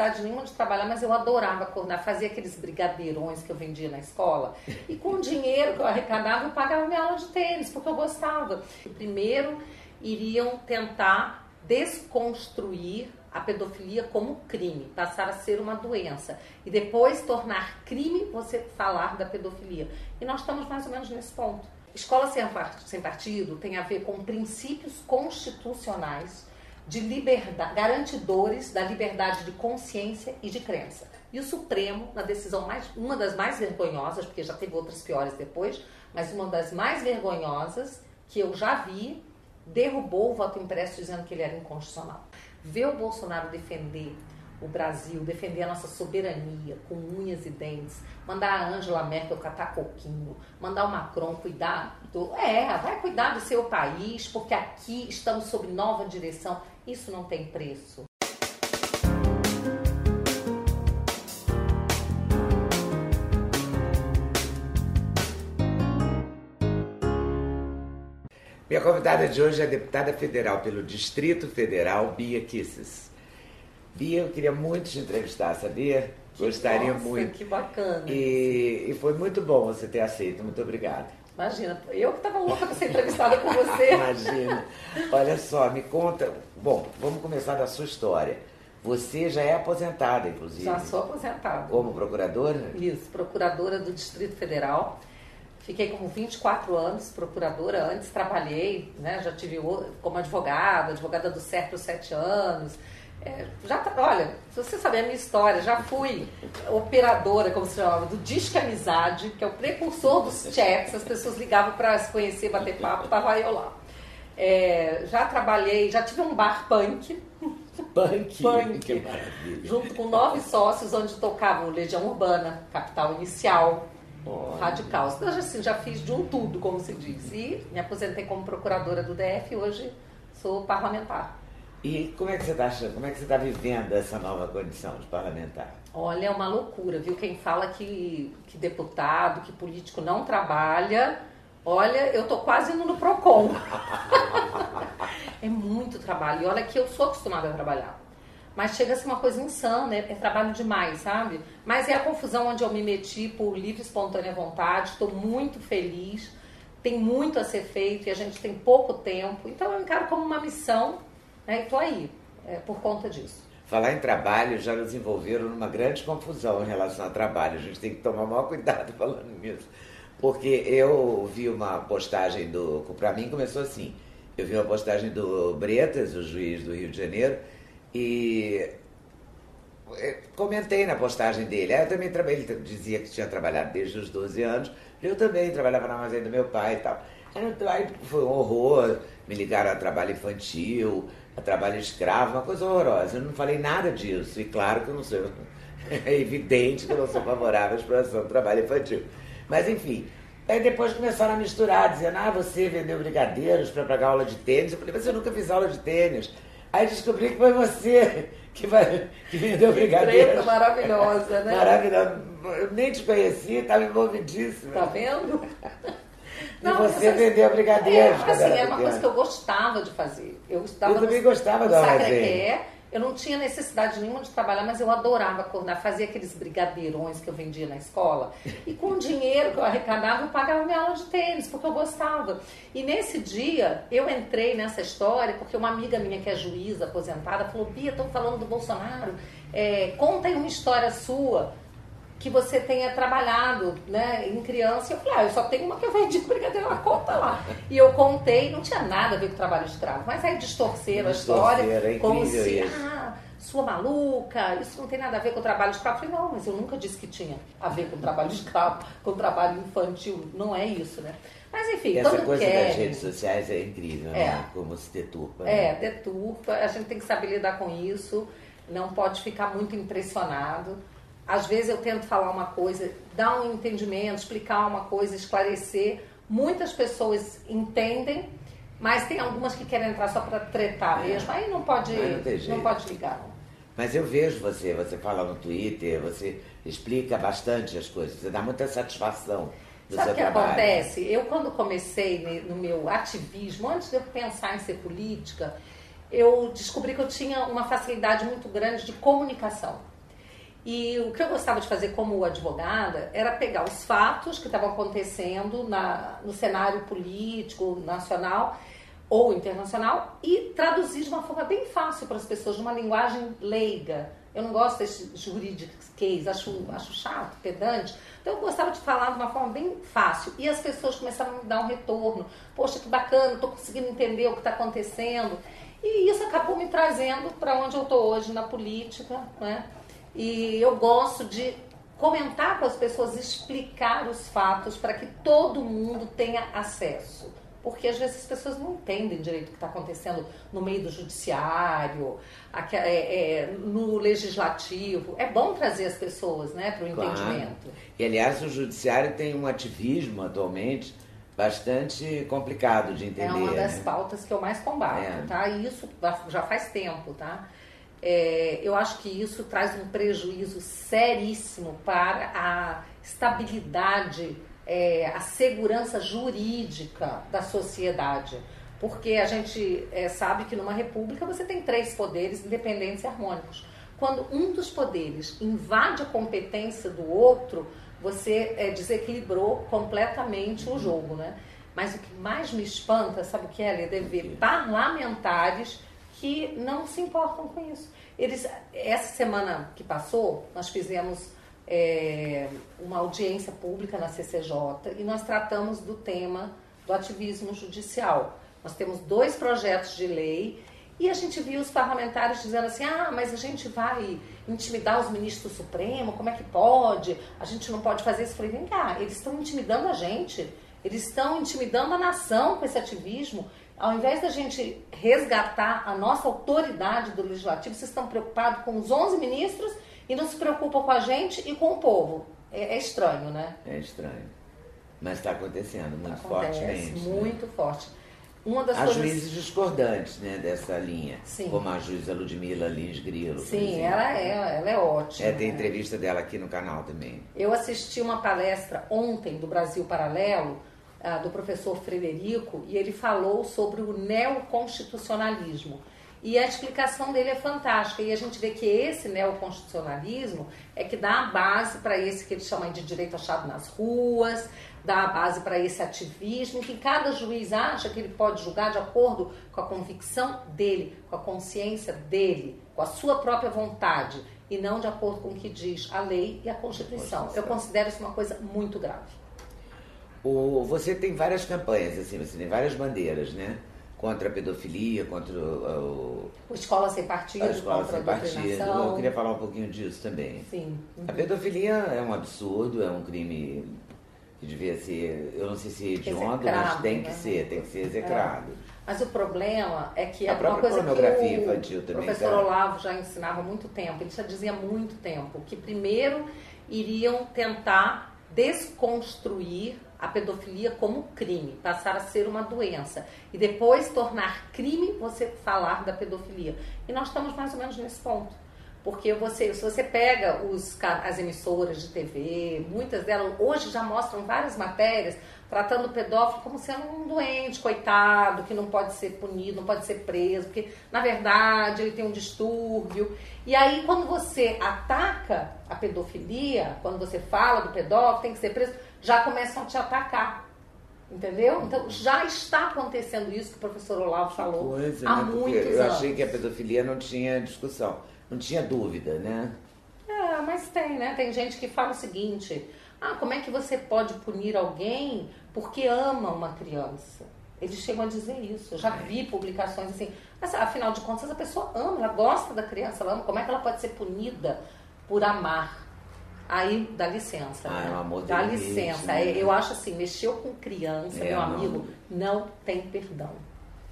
necessidade nenhuma de trabalhar, mas eu adorava coordenar, fazia aqueles brigadeirões que eu vendia na escola. E com o dinheiro que eu arrecadava, eu pagava minha aula de tênis, porque eu gostava. Primeiro, iriam tentar desconstruir a pedofilia como crime, passar a ser uma doença. E depois tornar crime você falar da pedofilia. E nós estamos mais ou menos nesse ponto. Escola sem partido tem a ver com princípios constitucionais de liberdade, garantidores da liberdade de consciência e de crença. E o Supremo, na decisão mais, uma das mais vergonhosas, porque já teve outras piores depois, mas uma das mais vergonhosas que eu já vi, derrubou o voto impresso dizendo que ele era inconstitucional. Ver o Bolsonaro defender o Brasil, defender a nossa soberania com unhas e dentes, mandar a Angela Merkel catar coquinho, mandar o Macron cuidar do. É, vai cuidar do seu país, porque aqui estamos sob nova direção. Isso não tem preço. Minha convidada de hoje é a deputada federal pelo Distrito Federal, Bia Kisses. Bia, eu queria muito te entrevistar, sabia? Gostaria Nossa, muito. Que bacana. E, e foi muito bom você ter aceito. Muito obrigada. Imagina, eu que estava louca para ser entrevistada com você. Imagina. Olha só, me conta. Bom, vamos começar da sua história. Você já é aposentada, inclusive. Já sou aposentada. Como procuradora? Isso, procuradora do Distrito Federal. Fiquei como 24 anos procuradora. Antes trabalhei, né, já tive como advogada, advogada do CERP por 7 anos. É, já tá, olha, se você saber a minha história, já fui operadora, como se chamava, do Disque Amizade, que é o precursor dos chats, as pessoas ligavam para se conhecer, bater papo, tava eu lá. É, já trabalhei, já tive um bar punk. Punk, punk que maravilha. junto com nove sócios, onde tocavam Legião Urbana, Capital Inicial, Olha. Radical. Então, assim, já fiz de um tudo, como se diz. E me aposentei como procuradora do DF e hoje sou parlamentar. E como é que você está achando? Como é que você está vivendo essa nova condição de parlamentar? Olha, é uma loucura, viu? Quem fala que, que deputado, que político não trabalha, olha, eu tô quase indo no PROCON. é muito trabalho. E olha que eu sou acostumada a trabalhar. Mas chega a ser uma coisa insana, é, é trabalho demais, sabe? Mas é a confusão onde eu me meti por livre e espontânea vontade, estou muito feliz, tem muito a ser feito e a gente tem pouco tempo. Então eu encaro como uma missão né? e estou aí, é, por conta disso. Falar em trabalho já nos envolveram numa grande confusão em relação ao trabalho. A gente tem que tomar maior cuidado falando nisso. Porque eu vi uma postagem do. Para mim começou assim. Eu vi uma postagem do Bretas, o juiz do Rio de Janeiro, e comentei na postagem dele. Eu também trabalhei, ele dizia que tinha trabalhado desde os 12 anos. Eu também trabalhava na armazém do meu pai e tal. Aí foi um horror, me ligaram a trabalho infantil, a trabalho escravo, uma coisa horrorosa. Eu não falei nada disso, e claro que eu não sou. É evidente que eu não sou favorável à exploração do trabalho infantil. Mas enfim, aí depois começaram a misturar, dizendo, ah, você vendeu brigadeiros para pagar aula de tênis. Eu falei, mas eu nunca fiz aula de tênis. Aí descobri que foi você que, vai, que vendeu brigadeiros. Preta maravilhosa, né? Maravilhosa. Eu nem te conheci, estava envolvidíssima. Tá vendo? E não, você essa... vendeu brigadeiros. É, assim, era uma coisa que eu gostava de fazer. Eu, estava eu também no, gostava no da Sacré Eu não tinha necessidade nenhuma de trabalhar, mas eu adorava coordenar, fazia aqueles brigadeirões que eu vendia na escola. E com o dinheiro que eu arrecadava, eu pagava minha aula de tênis, porque eu gostava. E nesse dia, eu entrei nessa história, porque uma amiga minha que é juíza, aposentada, falou: Bia, estão falando do Bolsonaro, é, conta aí uma história sua que você tenha trabalhado né, em criança. E eu falei, ah, eu só tenho uma que eu vendi brigadeiro, ela conta lá. E eu contei, não tinha nada a ver com trabalho escravo, mas aí distorceram a história é como se, isso. ah, sua maluca, isso não tem nada a ver com trabalho escravo. Eu falei, não, mas eu nunca disse que tinha a ver com trabalho escravo, com trabalho infantil. Não é isso, né? Mas enfim, Essa todo coisa quer. das redes sociais é incrível, É. né? Como se deturpa. É, né? deturpa, a gente tem que saber lidar com isso, não pode ficar muito impressionado. Às vezes eu tento falar uma coisa, dar um entendimento, explicar uma coisa, esclarecer. Muitas pessoas entendem, mas tem algumas que querem entrar só para tretar é. mesmo. Aí não pode, não, não, pode ligar. Mas eu vejo você, você fala no Twitter, você explica bastante as coisas, você dá muita satisfação. Sabe o que trabalho. acontece? Eu, quando comecei no meu ativismo, antes de eu pensar em ser política, eu descobri que eu tinha uma facilidade muito grande de comunicação. E o que eu gostava de fazer como advogada era pegar os fatos que estavam acontecendo na, no cenário político nacional ou internacional e traduzir de uma forma bem fácil para as pessoas, de uma linguagem leiga. Eu não gosto desse juridiquês, acho, acho chato, pedante. Então eu gostava de falar de uma forma bem fácil. E as pessoas começaram a me dar um retorno. Poxa, que bacana, estou conseguindo entender o que está acontecendo. E isso acabou me trazendo para onde eu estou hoje na política, né? E eu gosto de comentar com as pessoas, explicar os fatos para que todo mundo tenha acesso. Porque às vezes as pessoas não entendem direito o que está acontecendo no meio do judiciário, é, é, no legislativo. É bom trazer as pessoas né, para o claro. entendimento. E aliás, o judiciário tem um ativismo atualmente bastante complicado de entender. É uma das né? pautas que eu mais combato, é. tá? E isso já faz tempo, tá? É, eu acho que isso traz um prejuízo seríssimo para a estabilidade, é, a segurança jurídica da sociedade. Porque a gente é, sabe que numa república você tem três poderes independentes e harmônicos. Quando um dos poderes invade a competência do outro, você é, desequilibrou completamente o jogo, né? Mas o que mais me espanta, sabe o que é, Leda? É ver parlamentares que não se importam com isso. Eles, essa semana que passou, nós fizemos é, uma audiência pública na CCJ e nós tratamos do tema do ativismo judicial. Nós temos dois projetos de lei e a gente viu os parlamentares dizendo assim: ah, mas a gente vai intimidar os ministros do Supremo, como é que pode? A gente não pode fazer isso. Eu falei: vem cá, eles estão intimidando a gente, eles estão intimidando a nação com esse ativismo. Ao invés da gente resgatar a nossa autoridade do legislativo, vocês estão preocupados com os 11 ministros e não se preocupam com a gente e com o povo. É, é estranho, né? É estranho. Mas está acontecendo muito Acontece, fortemente. Né? Muito né? forte. Uma das Há coisas... juízes discordantes né, dessa linha, Sim. como a juíza Ludmila Lins Grilo. Sim, ela é, ela é ótima. É, tem né? entrevista dela aqui no canal também. Eu assisti uma palestra ontem do Brasil Paralelo, ah, do professor Frederico, e ele falou sobre o neoconstitucionalismo. E a explicação dele é fantástica. E a gente vê que esse neoconstitucionalismo é que dá a base para esse que eles chamam de direito achado nas ruas, dá a base para esse ativismo, que cada juiz acha que ele pode julgar de acordo com a convicção dele, com a consciência dele, com a sua própria vontade, e não de acordo com o que diz a lei e a Constituição. Eu considero isso uma coisa muito grave. O, você tem várias campanhas, assim, você tem várias bandeiras, né? Contra a pedofilia, contra o. o escola sem partido, a escola sem a partido. Eu queria falar um pouquinho disso também. Sim. Uhum. A pedofilia é um absurdo, é um crime que devia ser, eu não sei se é hediondo, mas tem que né? ser, tem que ser execrado. É. Mas o problema é que a é uma coisa que o infantil também, professor tá? Olavo já ensinava há muito tempo, ele já dizia há muito tempo, que primeiro iriam tentar desconstruir a pedofilia como crime, passar a ser uma doença. E depois tornar crime você falar da pedofilia. E nós estamos mais ou menos nesse ponto. Porque você, se você pega os, as emissoras de TV, muitas delas hoje já mostram várias matérias tratando o pedófilo como sendo um doente, coitado, que não pode ser punido, não pode ser preso, porque na verdade ele tem um distúrbio. E aí quando você ataca a pedofilia, quando você fala do pedófilo, tem que ser preso, já começam a te atacar. Entendeu? Então já está acontecendo isso que o professor Olavo falou Coisa, há né? muitos eu anos. Eu achei que a pedofilia não tinha discussão, não tinha dúvida, né? É, mas tem, né? Tem gente que fala o seguinte: ah, como é que você pode punir alguém porque ama uma criança? Eles chegam a dizer isso. Eu já vi publicações assim. Mas afinal de contas, a pessoa ama, ela gosta da criança, ela ama. Como é que ela pode ser punida por amar? Aí dá licença. Ah, né? é um amor Dá licença. Né? Eu acho assim, mexeu com criança, é, meu amigo, não. não tem perdão.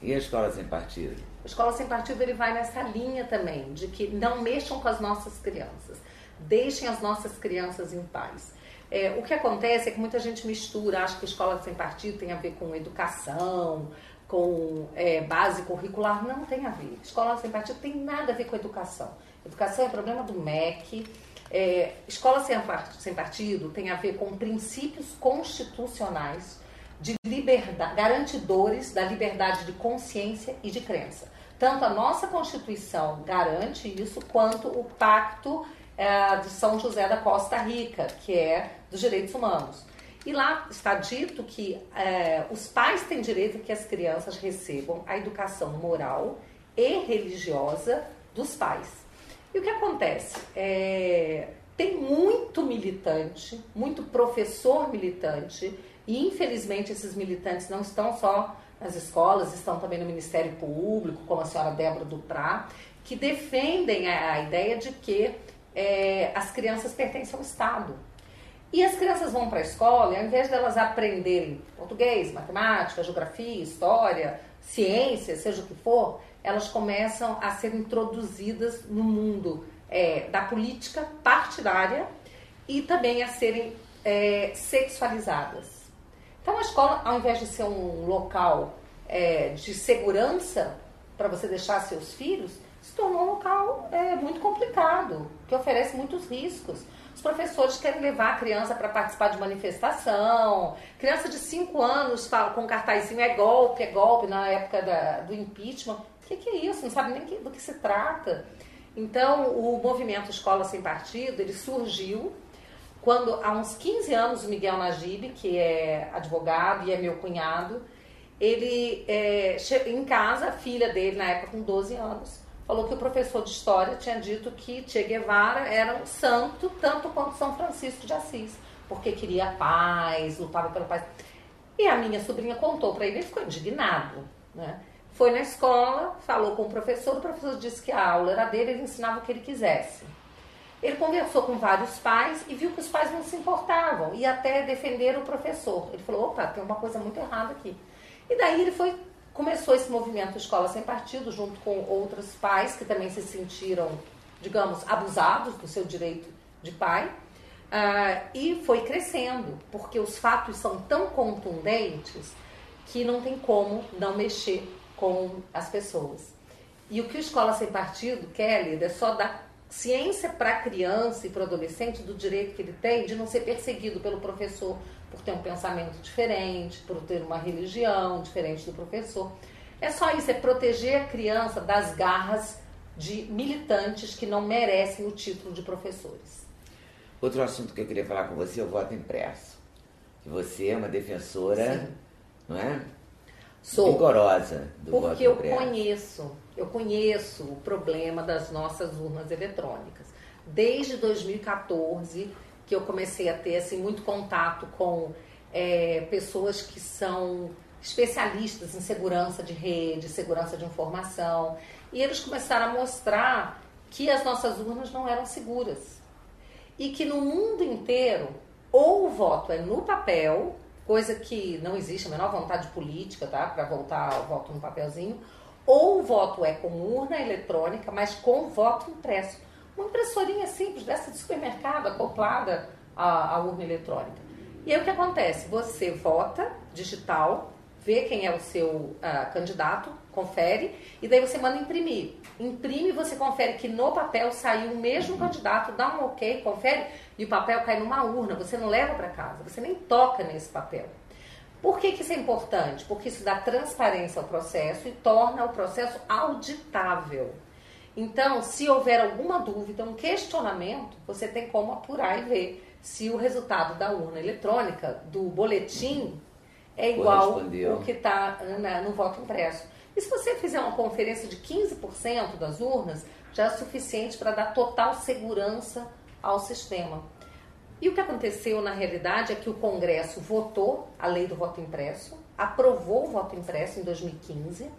E a escola sem partido? A escola sem partido ele vai nessa linha também, de que não mexam com as nossas crianças. Deixem as nossas crianças em paz. É, o que acontece é que muita gente mistura, acha que escola sem partido tem a ver com educação, com é, base curricular. Não tem a ver. Escola sem partido tem nada a ver com educação. Educação é problema do MEC. É, escola sem, partido tem a ver com princípios constitucionais de liberdade, garantidores da liberdade de consciência e de crença. Tanto a nossa Constituição garante isso, quanto o Pacto é, de São José da Costa Rica, que é dos direitos humanos. E lá está dito que é, os pais têm direito que as crianças recebam a educação moral e religiosa dos pais. E o que acontece? É, tem muito militante, muito professor militante, e infelizmente esses militantes não estão só nas escolas, estão também no Ministério Público, como a senhora Débora Duprá, que defendem a, a ideia de que é, as crianças pertencem ao Estado. E as crianças vão para a escola e ao invés delas aprenderem português, matemática, geografia, história, ciência, seja o que for, elas começam a ser introduzidas no mundo é, da política partidária e também a serem é, sexualizadas. Então a escola, ao invés de ser um local é, de segurança para você deixar seus filhos, se tornou um local é, muito complicado, que oferece muitos riscos. Os professores querem levar a criança para participar de manifestação. Criança de 5 anos fala com um cartazinho é golpe, é golpe, na época da, do impeachment. Que, que, é isso? Não sabe nem que, do que se trata. Então, o movimento Escola Sem Partido, ele surgiu quando, há uns 15 anos, o Miguel Najib, que é advogado e é meu cunhado, ele, é, em casa, a filha dele, na época com 12 anos, falou que o professor de história tinha dito que Che Guevara era um santo tanto quanto São Francisco de Assis, porque queria paz, lutava pela paz. E a minha sobrinha contou para ele, ele ficou indignado, né? Foi na escola, falou com o professor, o professor disse que a aula era dele, ele ensinava o que ele quisesse. Ele conversou com vários pais e viu que os pais não se importavam e até defenderam o professor. Ele falou: opa, tem uma coisa muito errada aqui. E daí ele foi começou esse movimento Escola Sem Partido, junto com outros pais que também se sentiram, digamos, abusados do seu direito de pai. Uh, e foi crescendo, porque os fatos são tão contundentes que não tem como não mexer com as pessoas. E o que o Escola Sem Partido quer, Lida, é só dar ciência para a criança e para o adolescente do direito que ele tem de não ser perseguido pelo professor por ter um pensamento diferente, por ter uma religião diferente do professor. É só isso, é proteger a criança das garras de militantes que não merecem o título de professores. Outro assunto que eu queria falar com você é o voto impresso. Que você é uma defensora, Sim. não é? Sou. Rigorosa do Porque voto eu conheço, eu conheço o problema das nossas urnas eletrônicas. Desde 2014 que eu comecei a ter assim, muito contato com é, pessoas que são especialistas em segurança de rede, segurança de informação, e eles começaram a mostrar que as nossas urnas não eram seguras. E que no mundo inteiro, ou o voto é no papel, coisa que não existe a menor vontade política, tá? Para voltar ao voto no papelzinho, ou o voto é com urna eletrônica, mas com voto impresso. Uma impressorinha simples dessa de supermercado, acoplada à, à urna eletrônica. E aí o que acontece? Você vota digital, vê quem é o seu uh, candidato, confere, e daí você manda imprimir. Imprime, você confere que no papel saiu o mesmo candidato, dá um ok, confere, e o papel cai numa urna, você não leva para casa, você nem toca nesse papel. Por que, que isso é importante? Porque isso dá transparência ao processo e torna o processo auditável. Então, se houver alguma dúvida, um questionamento, você tem como apurar e ver se o resultado da urna eletrônica, do boletim, é igual o que está no voto impresso. E se você fizer uma conferência de 15% das urnas, já é suficiente para dar total segurança ao sistema. E o que aconteceu na realidade é que o Congresso votou a lei do voto impresso, aprovou o voto impresso em 2015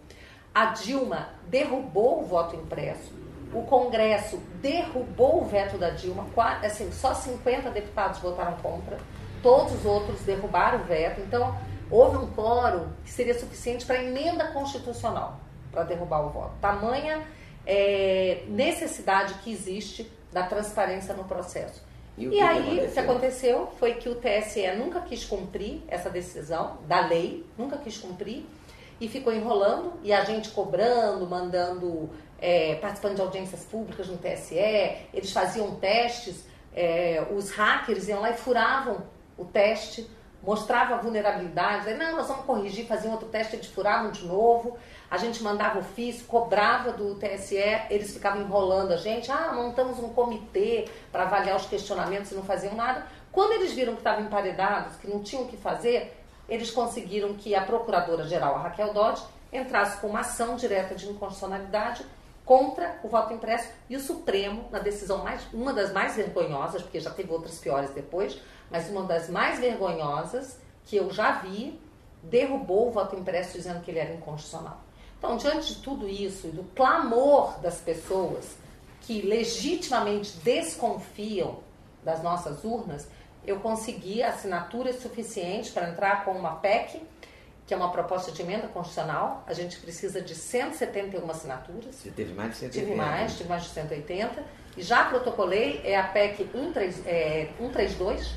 a Dilma derrubou o voto impresso, o Congresso derrubou o veto da Dilma, assim, só 50 deputados votaram contra, todos os outros derrubaram o veto, então houve um quórum que seria suficiente para emenda constitucional para derrubar o voto. Tamanha é, necessidade que existe da transparência no processo. E, E aí, o que aconteceu foi que o TSE nunca quis cumprir essa decisão da lei, nunca quis cumprir, e ficou enrolando, e a gente cobrando, mandando, é, participando de audiências públicas no TSE, eles faziam testes, é, os hackers iam lá e furavam o teste, mostrava vulnerabilidade, não, nós vamos corrigir, faziam outro teste, eles furavam de novo, a gente mandava ofício, cobrava do TSE, eles ficavam enrolando a gente, ah, montamos um comitê para avaliar os questionamentos e não faziam nada. Quando eles viram que estavam emparedados, que não tinham o que fazer, eles conseguiram que a Procuradora-Geral, a Raquel Dodge, entrasse com uma ação direta de inconstitucionalidade contra o voto impresso e o Supremo, na decisão mais, uma das mais vergonhosas, porque já teve outras piores depois, mas uma das mais vergonhosas que eu já vi, derrubou o voto impresso dizendo que ele era inconstitucional. Então, diante de tudo isso e do clamor das pessoas que legitimamente desconfiam das nossas urnas, eu consegui assinaturas suficientes para entrar com uma PEC, que é uma proposta de emenda constitucional. A gente precisa de 171 assinaturas. Você teve mais de 180. Tive mais, tive mais de 180. E já protocolei, é a PEC 13, é, 132,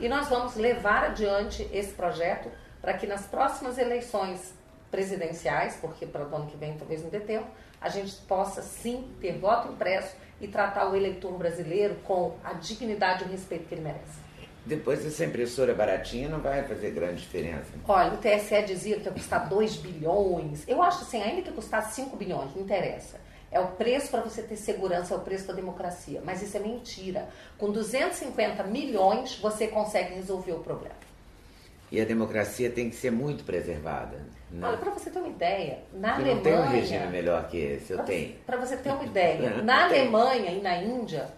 e nós vamos levar adiante esse projeto para que nas próximas eleições presidenciais, porque para o ano que vem talvez não dê tempo, a gente possa sim ter voto impresso e tratar o eleitor brasileiro com a dignidade e o respeito que ele merece. Depois essa impressora baratinha não vai fazer grande diferença. Olha, o TSE dizia que ia custar 2 bilhões. Eu acho assim, ainda que custasse 5 bilhões, não interessa. É o preço para você ter segurança, é o preço da democracia. Mas isso é mentira. Com 250 milhões, você consegue resolver o problema. E a democracia tem que ser muito preservada. Né? Olha, para você ter uma ideia, na Eu Alemanha. não tenho um regime melhor que esse, eu Pra- tenho. Para você ter uma ideia, na tem. Alemanha e na Índia,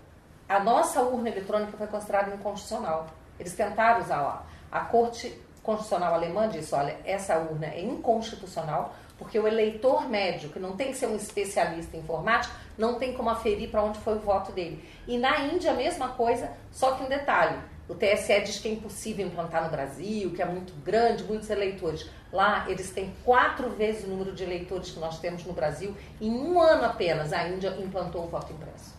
a nossa urna eletrônica foi considerada inconstitucional. Eles tentaram usar lá. A Corte Constitucional Alemã disse: olha, essa urna é inconstitucional porque o eleitor médio, que não tem que ser um especialista em informática, não tem como aferir para onde foi o voto dele. E na Índia, a mesma coisa, só que um detalhe. O TSE diz que é impossível implantar no Brasil, que é muito grande, muitos eleitores. Lá, eles têm quatro vezes o número de eleitores que nós temos no Brasil. Em um ano apenas, a Índia implantou o voto impresso.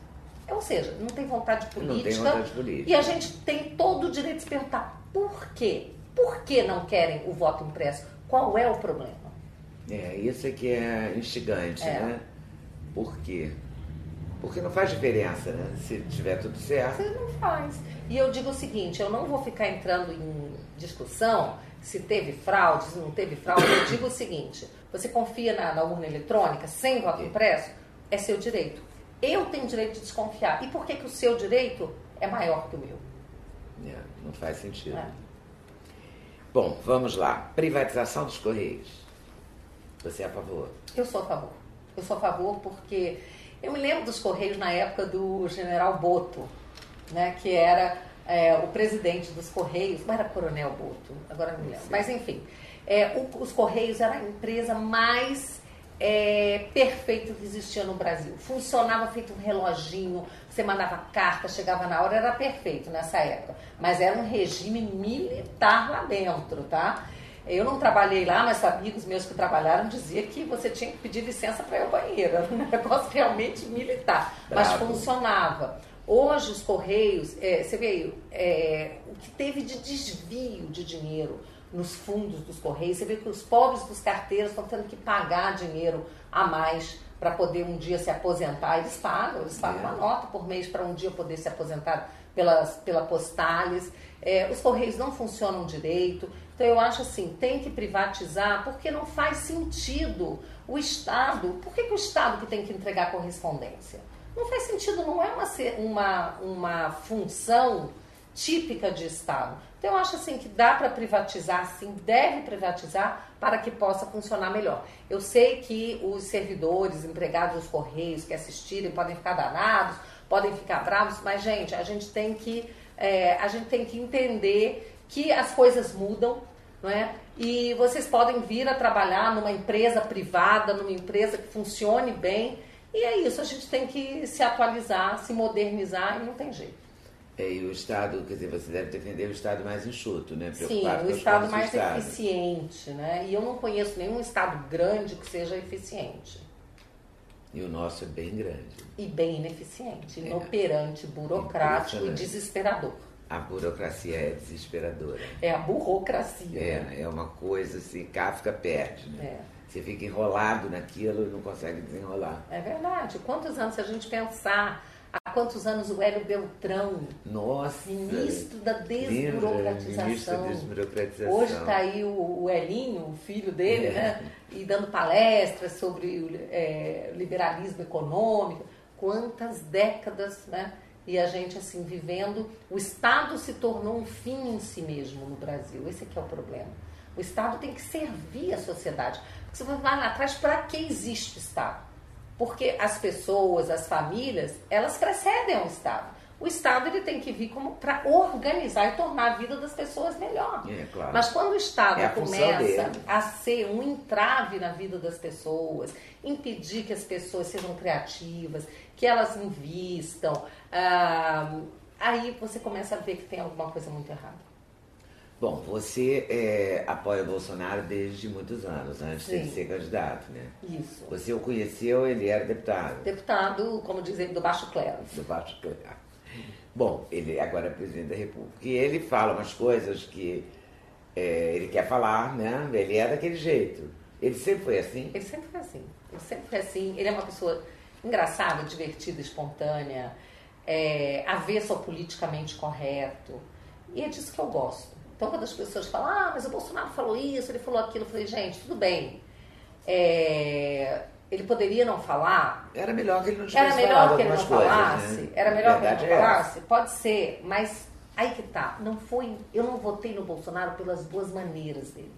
Ou seja, não tem vontade Não tem política. vontade política. E a gente tem todo o direito de se perguntar por quê? Por que não querem o voto impresso? Qual é o problema? É, isso é que é instigante, É. né? Por quê? Porque não faz diferença, né? Se tiver tudo certo. Você não faz. E eu digo o seguinte, eu não vou ficar entrando em discussão se teve fraude, se não teve fraude. Eu digo o seguinte, você confia na, na urna eletrônica sem voto impresso? É seu direito. Eu tenho direito de desconfiar. E por que, que o seu direito é maior que o meu? É, não faz sentido. É. Bom, vamos lá. Privatização dos Correios. Você é a favor? Eu sou a favor. Eu sou a favor porque eu me lembro dos Correios na época do general Boto, né, que era é, o presidente dos Correios, não era Coronel Boto, agora não me lembro. Mas enfim, é, o- os Correios era a empresa mais é, perfeita que existia no Brasil. Funcionava feito um reloginho, você mandava carta, chegava na hora, era perfeito nessa época. Mas era um regime militar lá dentro, tá? Eu não trabalhei lá, mas amigos meus que trabalharam diziam que você tinha que pedir licença para ir ao banheiro. Era um negócio realmente militar, mas Bravo. funcionava. Hoje os Correios, é, você vê é, o que teve de desvio de dinheiro nos fundos dos Correios, você vê que os pobres dos carteiros estão tendo que pagar dinheiro a mais para poder um dia se aposentar. Eles pagam, eles pagam É. uma nota por mês para um dia poder se aposentar pelas, pela Postales. É, os Correios não funcionam direito. Então eu acho assim, tem que privatizar porque não faz sentido o Estado. Por que, que o Estado que tem que entregar correspondência? Não faz sentido, não é uma, uma, uma função típica de Estado. Então eu acho assim que dá para privatizar, sim, deve privatizar para que possa funcionar melhor. Eu sei que os servidores, empregados dos Correios que assistirem podem ficar danados, podem ficar bravos, mas gente, a gente tem que, é, a gente tem que entender que as coisas mudam, não é? E vocês podem vir a trabalhar numa empresa privada, numa empresa que funcione bem. E é isso, a gente tem que se atualizar, se modernizar e não tem jeito. É, e o Estado, quer dizer, você deve defender o Estado mais enxuto, né? Sim, Preocupado o com os Estado mais Estado. eficiente, né? E eu não conheço nenhum Estado grande que seja eficiente. E o nosso é bem grande. E bem ineficiente, é. inoperante, burocrático e desesperador. A burocracia é desesperadora. É a burocracia. É, né? é uma coisa assim, Kafka perde, né? É. Você fica enrolado naquilo e não consegue desenrolar. É verdade. Quantos anos, se a gente pensar, há quantos anos o Hélio Beltrão, Nossa, ministro da desburocratização. Ministro da desburocratização. Hoje está aí o, o Elinho, o filho dele, é. né? E dando palestras sobre o é, liberalismo econômico. Quantas décadas, né? E a gente, assim, vivendo. O Estado se tornou um fim em si mesmo no Brasil. Esse é o problema. O Estado tem que servir a sociedade. Você vai lá atrás, para que existe o Estado? Porque as pessoas, as famílias, elas precedem ao Estado. O Estado ele tem que vir como para organizar e tornar a vida das pessoas melhor. É, claro. Mas quando o Estado é começa a ser um entrave na vida das pessoas, impedir que as pessoas sejam criativas, que elas invistam, ah, aí você começa a ver que tem alguma coisa muito errada. Bom, você é, apoia o Bolsonaro desde muitos anos, antes Sim. de ser candidato, né? Isso. Você o conheceu, ele era deputado. Deputado, como dizem, do Baixo Clero. Do Baixo Clero. Bom, ele agora é presidente da República. E ele fala umas coisas que é, ele quer falar, né? Ele é daquele jeito. Ele sempre foi assim? Ele sempre foi assim. Ele sempre foi assim. Ele é uma pessoa engraçada, divertida, espontânea, é, avesso ao politicamente correto. E é disso que eu gosto. Então, quando as pessoas falam, ah, mas o Bolsonaro falou isso, ele falou aquilo, eu falei, gente, tudo bem. É, ele poderia não falar. Era melhor que ele não tivesse Era melhor que ele não coisas, falasse. Né? Era melhor que ele não é falasse? Pode ser, mas aí que tá. Não foi. Eu não votei no Bolsonaro pelas boas maneiras dele.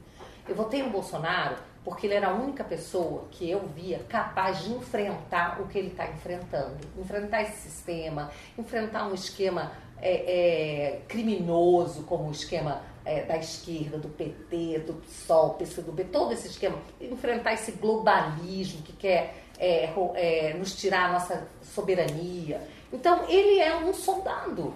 Eu votei no Bolsonaro porque ele era a única pessoa que eu via capaz de enfrentar o que ele está enfrentando. Enfrentar esse sistema, enfrentar um esquema é, é, criminoso, como o esquema é, da esquerda, do PT, do PSOL, PCdoB, todo esse esquema, enfrentar esse globalismo que quer é, é, nos tirar a nossa soberania. Então, ele é um soldado,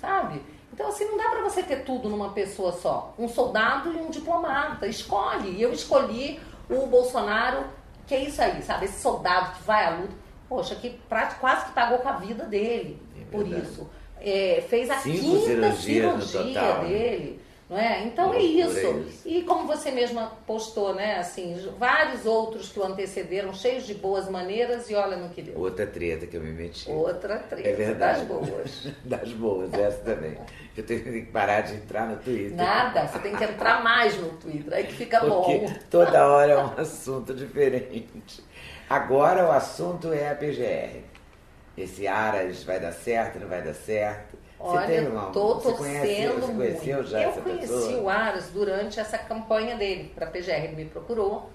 sabe? Então, assim, não dá para você ter tudo numa pessoa só. Um soldado e um diplomata. Escolhe. E eu escolhi o Bolsonaro, que é isso aí, sabe? Esse soldado que vai à luta. Poxa, que quase que pagou com a vida dele é por isso. É, fez a Cinco quinta cirurgia dele. Não é? Então é isso. é isso. E como você mesma postou, né? Assim, vários outros que o antecederam, cheios de boas maneiras, e olha no que deu. Outra treta que eu me meti. Outra treta. É verdade. Das boas. das boas, essa também. Eu tenho que parar de entrar no Twitter. Nada, você tem que entrar mais no Twitter, aí que fica Porque bom. Toda hora é um assunto diferente. Agora o assunto é a PGR. Esse Aras vai dar certo, não vai dar certo? Olha, uma, tô torcendo muito. já eu conheci pessoa? o Aras durante essa campanha dele para a PGR, ele me procurou.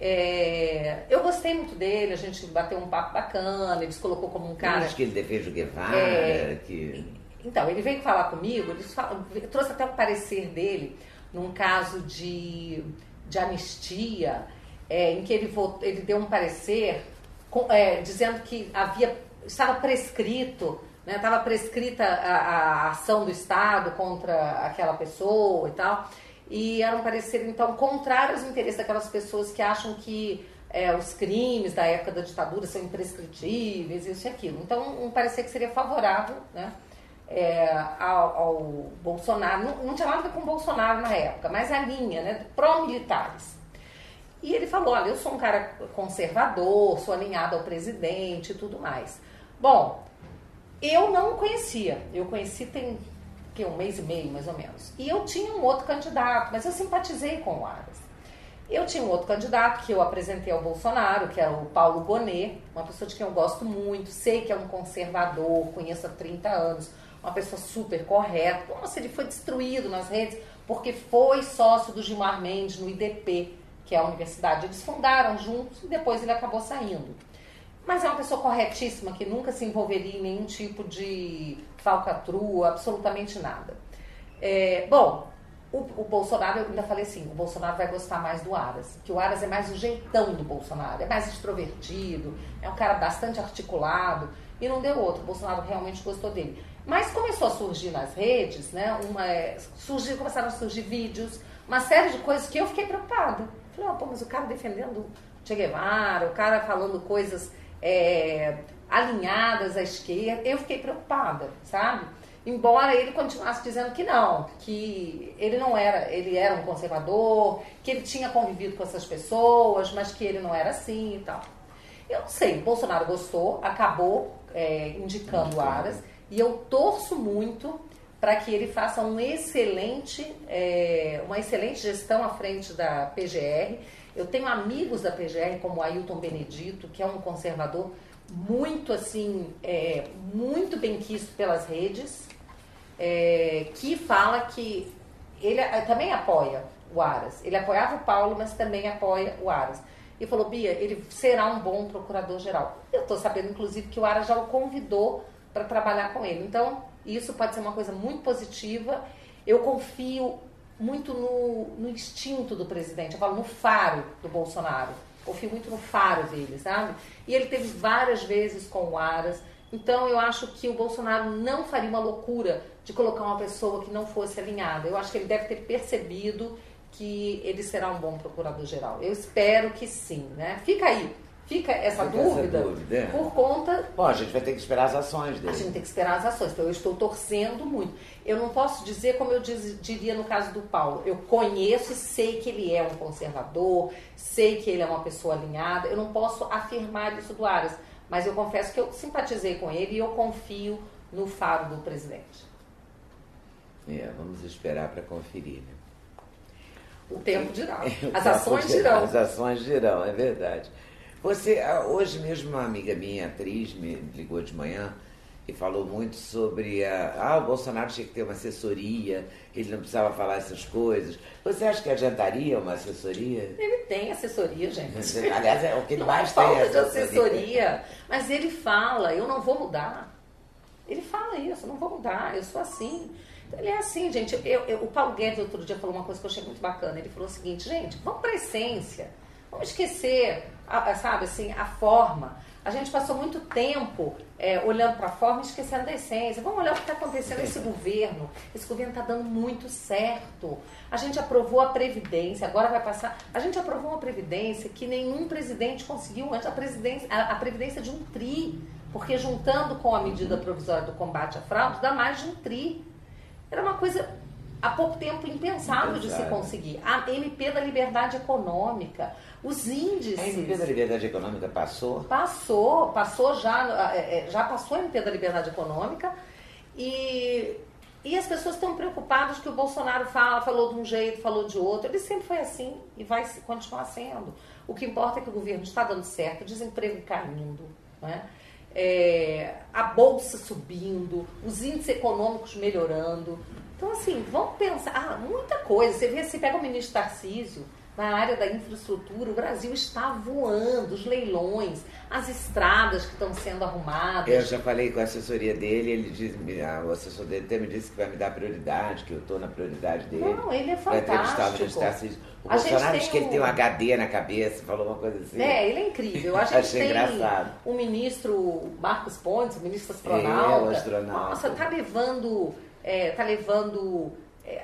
É, eu gostei muito dele, a gente bateu um papo bacana, ele se colocou como um cara. Acho que ele defende o Guevara. É, que... Então, ele veio falar comigo, ele fala, trouxe até o parecer dele num caso de, de anistia, é, em que ele, votou, ele deu um parecer com, é, dizendo que havia, estava prescrito estava né? prescrita a, a, ação do Estado contra aquela pessoa e tal, e era um parecer, então, contrário aos interesses daquelas pessoas que acham que é, os crimes da época da ditadura são imprescritíveis, isso e aquilo. Então, um parecer que seria favorável né, é, ao, ao, Bolsonaro, não, não, tinha nada a ver com o Bolsonaro na época, mas a linha né, pró-militares. E ele falou, olha, eu sou um cara conservador, sou alinhado ao presidente e tudo mais. Bom, eu não conhecia. Eu conheci tem que, um mês e meio, mais ou menos. E eu tinha um outro candidato, mas eu simpatizei com o Aras. Eu tinha um outro candidato que eu apresentei ao Bolsonaro, que era o Paulo Bonet, uma pessoa de quem eu gosto muito, sei que é um conservador, conheço há 30 anos, uma pessoa super correta. Nossa, ele foi destruído nas redes porque foi sócio do Gilmar Mendes no IDP, que é a universidade. Eles fundaram juntos e depois ele acabou saindo. Mas é uma pessoa corretíssima, que nunca se envolveria em nenhum tipo de falcatrua, absolutamente nada. É, bom, o, o, Bolsonaro, eu ainda falei assim, o Bolsonaro vai gostar mais do Aras, que o Aras é mais o jeitão do Bolsonaro, é mais extrovertido, é um cara bastante articulado, e não deu outro, o Bolsonaro realmente gostou dele. Mas começou a surgir nas redes, né, uma, começaram a surgir vídeos, uma série de coisas que eu fiquei preocupada. Falei, oh, pô, mas o cara defendendo Che Guevara, o cara falando coisas é, alinhadas à esquerda. Eu fiquei preocupada, sabe? Embora ele continuasse dizendo que não, que ele não era, ele era um conservador, que ele tinha convivido com essas pessoas, mas que ele não era assim e tal. Eu não sei, Bolsonaro gostou, acabou é, indicando Aras, e eu torço muito para que ele faça um excelente, é, uma excelente gestão à frente da PGR. Eu tenho amigos da PGR, como o Ailton Benedito, que é um conservador muito assim, é, muito bem quisto pelas redes, é, que fala que ele também apoia o Aras. Ele apoiava o Paulo, mas também apoia o Aras. E falou, Bia, ele será um bom procurador-geral. Eu estou sabendo, inclusive, que o Aras já o convidou para trabalhar com ele. Então, isso pode ser uma coisa muito positiva. Eu confio muito no, no instinto do presidente, eu falo no faro do Bolsonaro. Confio muito no faro dele, sabe? E ele teve várias vezes com o Aras. Então eu acho que o Bolsonaro não faria uma loucura de colocar uma pessoa que não fosse alinhada. Eu acho que ele deve ter percebido que ele será um bom procurador-geral. Eu espero que sim, né? Fica aí, fica essa fica dúvida, essa dúvida é. por conta... Bom, a gente vai ter que esperar as ações dele. A gente tem que esperar as ações, então eu estou torcendo muito. Eu não posso dizer como eu diz, diria no caso do Paulo, eu conheço e sei que ele é um conservador, sei que ele é uma pessoa alinhada, eu não posso afirmar isso do Aras, mas eu confesso que eu simpatizei com ele e eu confio no faro do presidente. É, vamos esperar para conferir, né? O tempo dirá. As ações dirão. As ações dirão, é verdade. Você, ah, hoje mesmo, uma amiga minha, atriz, me ligou de manhã e falou muito sobre a, ah, o Bolsonaro tinha que ter uma assessoria, ele não precisava falar essas coisas. Você acha que adiantaria uma assessoria? Ele tem assessoria, gente. Aliás, é o que ele mais é falta tem. de assessoria. Mas ele fala, eu não vou mudar. Ele fala isso, eu não vou mudar, eu sou assim. Ele é assim, gente. Eu, eu, o Paulo Guedes outro dia falou uma coisa que eu achei muito bacana. Ele falou o seguinte, gente, vamos para a essência. Vamos esquecer, a, sabe, assim, a forma. A gente passou muito tempo é, olhando para a forma e esquecendo da essência. Vamos olhar o que está acontecendo nesse governo. Esse governo está dando muito certo. A gente aprovou a Previdência, agora vai passar. A gente aprovou uma Previdência que nenhum presidente conseguiu antes. A, presidência, a, a Previdência de um TRI. Porque juntando com a medida provisória do combate à fraude, dá mais de um TRI. Era uma coisa há pouco tempo impensável de se conseguir. A MP da liberdade econômica, os índices. A MP da liberdade econômica passou? Passou, passou já, é, é, já passou a MP da liberdade econômica e, e as pessoas estão preocupadas que o Bolsonaro fala, falou de um jeito, falou de outro. Ele sempre foi assim e vai continuar sendo. O que importa é que o governo está dando certo, desemprego caindo, né? é, a bolsa subindo, os índices econômicos melhorando. Então, assim, vamos pensar, ah, muita coisa. Você vê, você pega o ministro Tarcísio, na área da infraestrutura, o Brasil está voando, os leilões, as estradas que estão sendo arrumadas. Eu já falei com a assessoria dele, ele diz, o assessor dele até me disse que vai me dar prioridade, que eu estou na prioridade dele. Não, ele é fantástico. O a Bolsonaro diz que ele um... tem um HD na cabeça, falou uma coisa assim. É, ele é incrível. A gente Achei tem engraçado. o ministro Marcos Pontes, o ministro astronauta. É, o astronauta. Nossa, tá levando, é, tá levando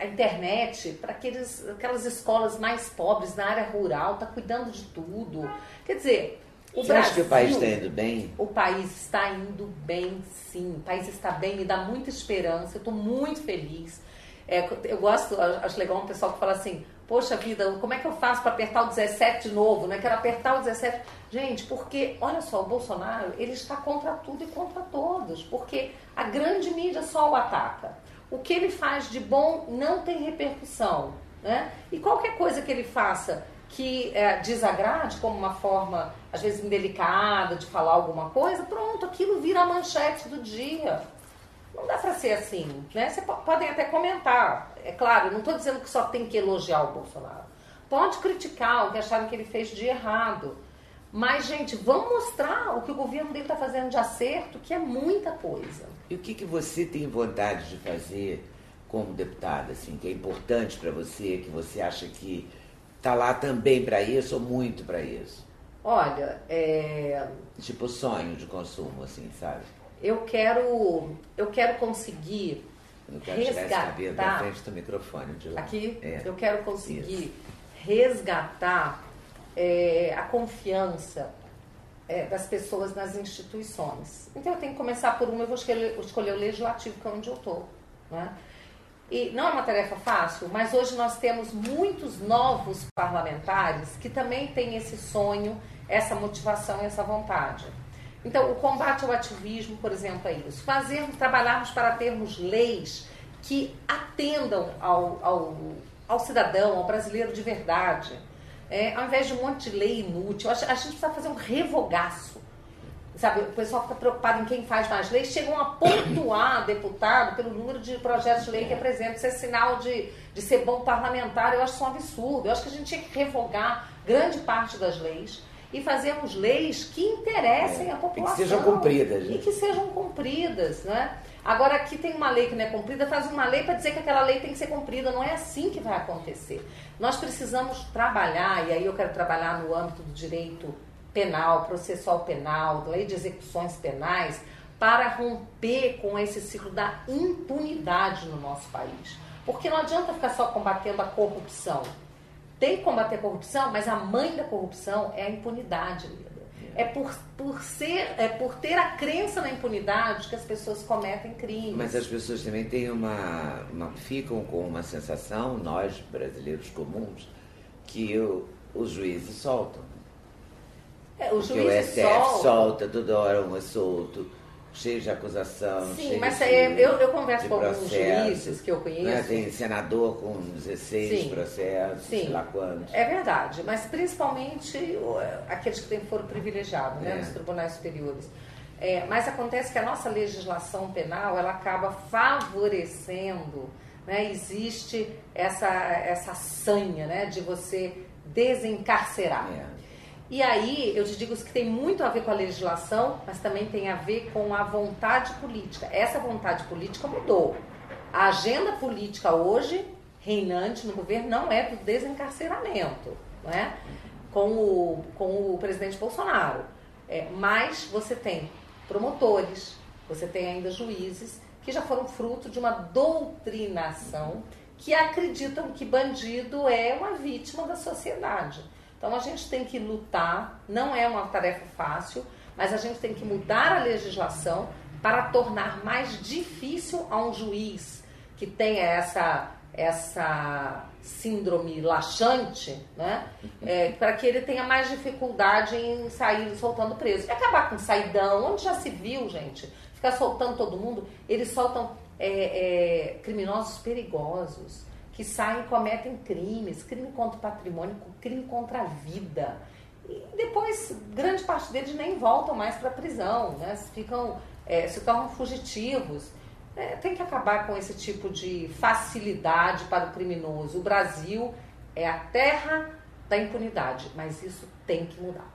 a internet para aquelas escolas mais pobres na área rural, está cuidando de tudo. Quer dizer, o Você Brasil, acha que o país está indo bem? O país está indo bem, sim. O país está bem, me dá muita esperança. Eu estou muito feliz. É, eu gosto, acho legal um pessoal que fala assim: Poxa vida, como é que eu faço para apertar o 17 de novo? Né? Quero apertar o 17. Gente, porque, olha só, o Bolsonaro ele está contra tudo e contra todos. Porque a grande mídia só o ataca o que ele faz de bom não tem repercussão. Né? E qualquer coisa que ele faça que é, desagrade, como uma forma, às vezes, indelicada de falar alguma coisa, pronto, aquilo vira a manchete do dia. Não dá para ser assim. Né? Vocês podem até comentar. É claro, não estou dizendo que só tem que elogiar o Bolsonaro. Pode criticar o que acharam que ele fez de errado. Mas, gente, vamos mostrar o que o governo dele está fazendo de acerto, que é muita coisa. E o que, que você tem vontade de fazer como deputada, assim, que é importante para você, que você acha que está lá também para isso ou muito para isso? Olha, é... Tipo sonho de consumo, assim, sabe? Eu quero, eu quero conseguir eu quero resgatar... tirar esse da frente do microfone de lá. Aqui? É. Eu quero conseguir isso. resgatar é, a confiança é, das pessoas nas instituições. Então eu tenho que começar por uma, eu vou escolher, escolher o legislativo, que é onde eu estou. Né? E não é uma tarefa fácil, mas hoje nós temos muitos novos parlamentares que também têm esse sonho, essa motivação e essa vontade. Então, o combate ao ativismo, por exemplo, é isso. Fazermos, trabalharmos para termos leis que atendam ao, ao, ao cidadão, ao brasileiro de verdade. É, ao invés de um monte de lei inútil, a gente precisa fazer um revogaço. Sabe, o pessoal fica preocupado em quem faz mais leis, chegam a pontuar deputado pelo número de projetos de lei que apresenta. Isso é sinal de, de ser bom parlamentar, eu acho isso um absurdo. Eu acho que a gente tinha que revogar grande parte das leis e fazermos leis que interessem é, a população. E que sejam cumpridas. Né? E que sejam cumpridas, né? Agora, aqui tem uma lei que não é cumprida, faz uma lei para dizer que aquela lei tem que ser cumprida. Não é assim que vai acontecer. Nós precisamos trabalhar, e aí eu quero trabalhar no âmbito do direito penal, processual penal, lei de execuções penais, para romper com esse ciclo da impunidade no nosso país. Porque não adianta ficar só combatendo a corrupção. Tem que combater a corrupção, mas a mãe da corrupção é a impunidade, é por, por ser, é por ter a crença na impunidade que as pessoas cometem crimes. Mas as pessoas também têm uma, uma ficam com uma sensação, nós brasileiros comuns, que o, os juízes soltam. É, o juiz o STF solta. solta toda hora um é solto cheio de acusação. Sim, mas de, eu, eu converso com alguns juízes que eu conheço. Né? Tem senador com 16 Sim. processos, Sim. sei lá quantos. É verdade, mas principalmente aqueles que têm foro privilegiado, né, é. nos tribunais superiores. É, mas acontece que a nossa legislação penal ela acaba favorecendo, né, existe essa, essa sanha né, de você desencarcerar. É. E aí, eu te digo que tem muito a ver com a legislação, mas também tem a ver com a vontade política. Essa vontade política mudou. A agenda política hoje, reinante no governo, não é do desencarceramento, não é? com, o, com o presidente Bolsonaro. É, mas você tem promotores, você tem ainda juízes que já foram fruto de uma doutrinação que acreditam que bandido é uma vítima da sociedade. Então a gente tem que lutar, não é uma tarefa fácil, mas a gente tem que mudar a legislação para tornar mais difícil a um juiz que tenha essa, essa síndrome laxante, né? É, para que ele tenha mais dificuldade em sair soltando preso. E acabar com saidão, onde já se viu, gente, ficar soltando todo mundo, eles soltam é, é, criminosos perigosos que saem e cometem crimes, crime contra o patrimônio, crime contra a vida. E depois, grande parte deles nem voltam mais para a prisão, né? Ficam, é, se tornam fugitivos. É, tem que acabar com esse tipo de facilidade para o criminoso. O Brasil é a terra da impunidade, mas isso tem que mudar.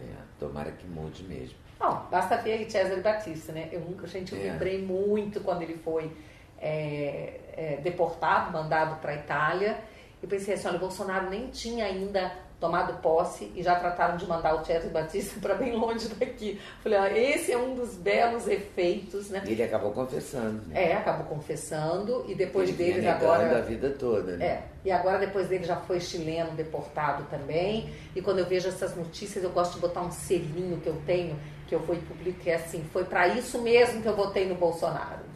É, tomara que mude mesmo. Bom, basta ver aí Cesare Batista, né? Eu nunca, gente, eu é. lembrei muito quando ele foi é, é, deportado, mandado para a Itália. E pensei assim, olha, o Bolsonaro nem tinha ainda tomado posse e já trataram de mandar o Cesare Batista para bem longe daqui. Falei, ah, esse é um dos belos efeitos, né? Ele acabou confessando. Né? É, acabou confessando e depois Ele deles agora a vida toda, né? É. E agora depois dele já foi chileno deportado também. E quando eu vejo essas notícias, eu gosto de botar um selinho que eu tenho, que eu vou e publico, que é assim, foi para isso mesmo que eu votei no Bolsonaro.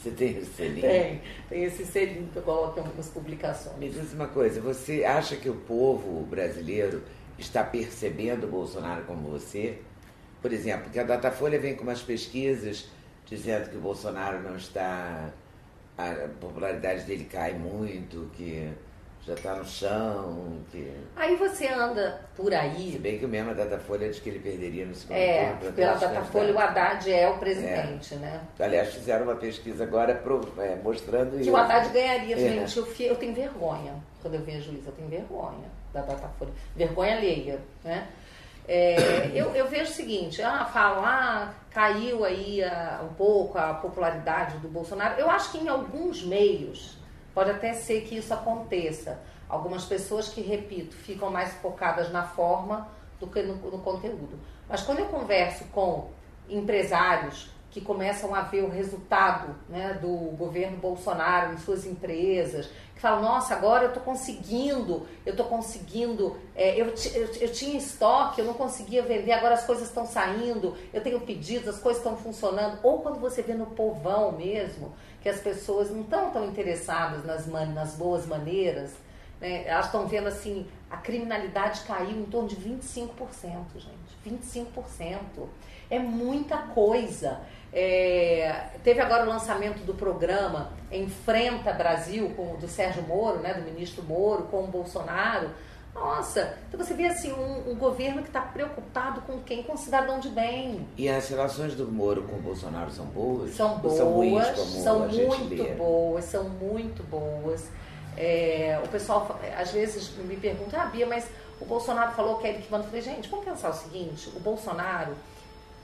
Você tem esse selinho? Tem, tem esse selinho que eu coloco em algumas publicações. Me diz uma coisa, você acha que o povo brasileiro está percebendo o Bolsonaro como você? Por exemplo, que a Datafolha vem com umas pesquisas dizendo que o Bolsonaro não está. a popularidade dele cai muito, que já está no chão. Que... Aí você anda por aí. Se bem que o mesmo a Datafolha diz que ele perderia no segundo é, turno. Pela Datafolha, o Haddad é o presidente, é. né? Aliás, fizeram uma pesquisa agora pro, é, mostrando que isso. o Haddad ganharia, é. gente. Eu, eu tenho vergonha quando eu vejo isso, eu tenho vergonha da Datafolha. Vergonha alheia, né? É, eu, eu, vejo o seguinte, ah, falam, ah, caiu aí uh, um pouco a popularidade do Bolsonaro. Eu acho que em alguns meios Pode até ser que isso aconteça. Algumas pessoas que, repito, ficam mais focadas na forma do que no, no conteúdo. Mas quando eu converso com empresários, que começam a ver o resultado né, do governo Bolsonaro em suas empresas, que falam, nossa, agora eu estou conseguindo, eu estou conseguindo, é, eu, eu, eu, tinha estoque, eu não conseguia vender, agora as coisas estão saindo, eu tenho pedidos, as coisas estão funcionando. Ou quando você vê no povão mesmo, que as pessoas não estão tão interessadas nas, nas boas maneiras, né, elas estão vendo assim, a criminalidade caiu em torno de 25%, gente. 25%. É muita coisa. É, teve agora o lançamento do programa Enfrenta Brasil, com, do Sérgio Moro, né, do ministro Moro, com o Bolsonaro. Nossa, então você vê assim um, um governo que está preocupado com quem? Com o cidadão de bem. E as relações do Moro com o Bolsonaro são boas? São boas, são, ruins, são muito boas, são muito boas. É, o pessoal às vezes me pergunta, ah, Bia, mas o Bolsonaro falou que é ele que manda. Eu falei, gente, vamos pensar o seguinte: o Bolsonaro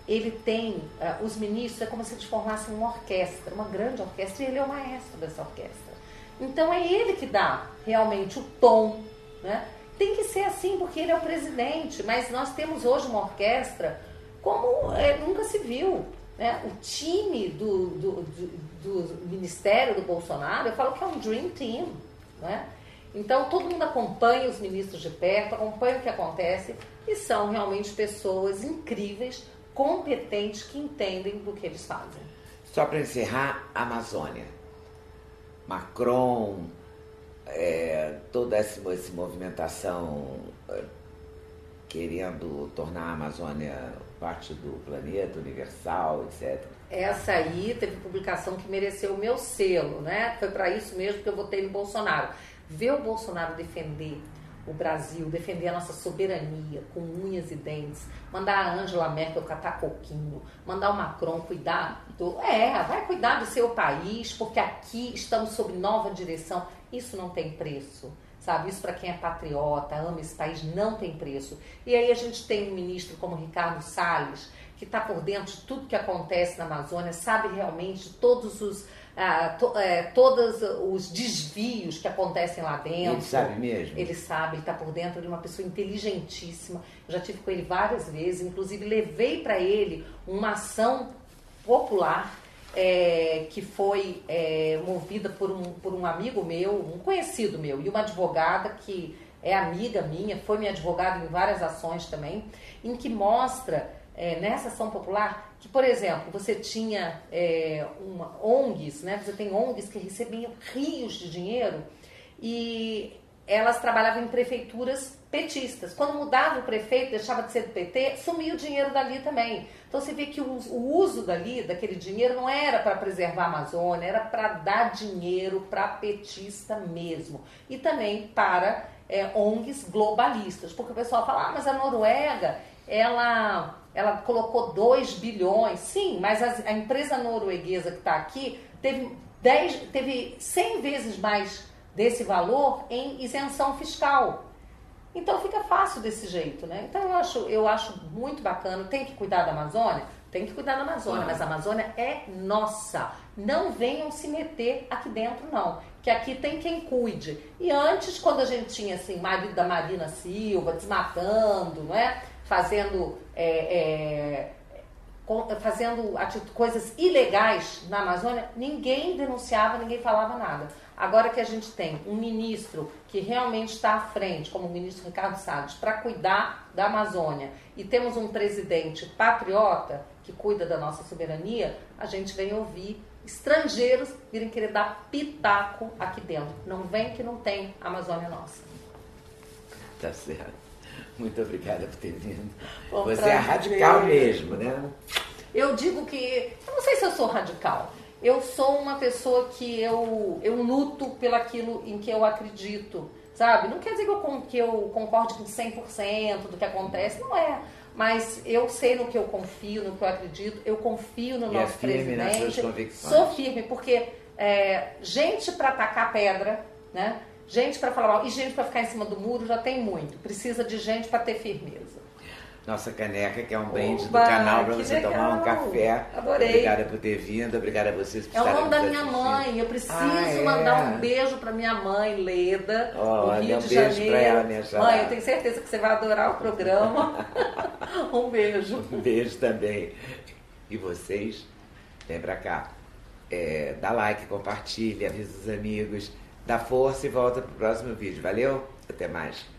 ele tem, uh, os ministros, é como se eles formassem uma orquestra, uma grande orquestra, e ele é o maestro dessa orquestra. Então é ele que dá realmente o tom. Né? Tem que ser assim, porque ele é o presidente, mas nós temos hoje uma orquestra como é, nunca se viu. Né? O time do, do, do, do, ministério do Bolsonaro, eu falo que é um dream team. Né? Então todo mundo acompanha os ministros de perto, acompanha o que acontece e são realmente pessoas incríveis competentes que entendem do que eles fazem. Só para encerrar, Amazônia. Macron, é, toda essa, essa movimentação é, querendo tornar a Amazônia parte do planeta universal, etc. Essa aí teve publicação que mereceu o meu selo, né? Foi para isso mesmo que eu votei no Bolsonaro. Ver o Bolsonaro defender o Brasil, defender a nossa soberania com unhas e dentes, mandar a Angela Merkel catar coquinho, mandar o Macron cuidar do. É, vai cuidar do seu país, porque aqui estamos sob nova direção. Isso não tem preço. Sabe, isso para quem é patriota, ama esse país, não tem preço. E aí a gente tem um ministro como Ricardo Salles, que está por dentro de tudo que acontece na Amazônia, sabe realmente todos os ah, to, é, todos os desvios que acontecem lá dentro. Ele sabe mesmo? Ele sabe, ele está por dentro de uma pessoa inteligentíssima. Eu já tive com ele várias vezes, inclusive levei para ele uma ação popular é, que foi é, movida por um, por um amigo meu, um conhecido meu, e uma advogada que é amiga minha, foi minha advogada em várias ações também, em que mostra é, nessa ação popular que, por exemplo, você tinha é, uma, ONGs, né? você tem ONGs que recebiam rios de dinheiro e elas trabalhavam em prefeituras petistas. Quando mudava o prefeito, deixava de ser do PT, sumia o dinheiro dali também. Então você vê que o, o uso dali, daquele dinheiro, não era para preservar a Amazônia, era para dar dinheiro para petista mesmo. E também para é, ONGs globalistas. Porque o pessoal fala, ah, mas a Noruega, ela ela colocou 2 bilhões, sim, mas a, a empresa norueguesa que está aqui teve, 10, teve 100 vezes mais desse valor em isenção fiscal. Então fica fácil desse jeito, né? Então eu acho, eu acho muito bacana. Tem que cuidar da Amazônia? Tem que cuidar da Amazônia, mas a Amazônia é nossa. Não venham se meter aqui dentro, não. Que aqui tem quem cuide. E antes, quando a gente tinha assim, marido da Marina Silva desmatando, não é? Fazendo, é, é, fazendo coisas ilegais na Amazônia, ninguém denunciava, ninguém falava nada. Agora que a gente tem um ministro que realmente está à frente, como o ministro Ricardo Salles, para cuidar da Amazônia, e temos um presidente patriota que cuida da nossa soberania, a gente vem ouvir estrangeiros virem querer dar pitaco aqui dentro. Não vem que não tem Amazônia nossa. Tá certo. Muito obrigada por ter vindo. Bom, Você é radical mesmo, né? Eu digo que. Eu não sei se eu sou radical. Eu sou uma pessoa que eu, eu luto pelaquilo em que eu acredito, sabe? Não quer dizer que eu, que eu concorde com 100% do que acontece, não é. Mas eu sei no que eu confio, no que eu acredito, eu confio no e nosso é firme presidente. Nas suas sou firme, porque é, gente para atacar pedra, né? Gente para falar mal e gente para ficar em cima do muro já tem muito. Precisa de gente para ter firmeza. Nossa caneca, que é um brinde do canal para você legal. tomar um café. Adorei. Obrigada por ter vindo, obrigada a vocês por É o nome da minha mãe. Eu preciso ah, é? mandar um beijo para minha mãe, Leda, oh, do Rio um de beijo Janeiro. Ela, minha mãe, eu tenho certeza que você vai adorar o programa. um beijo. Um beijo também. E vocês? vem pra cá. É, dá like, compartilha, avisa os amigos, dá força e volta pro próximo vídeo. Valeu? Até mais.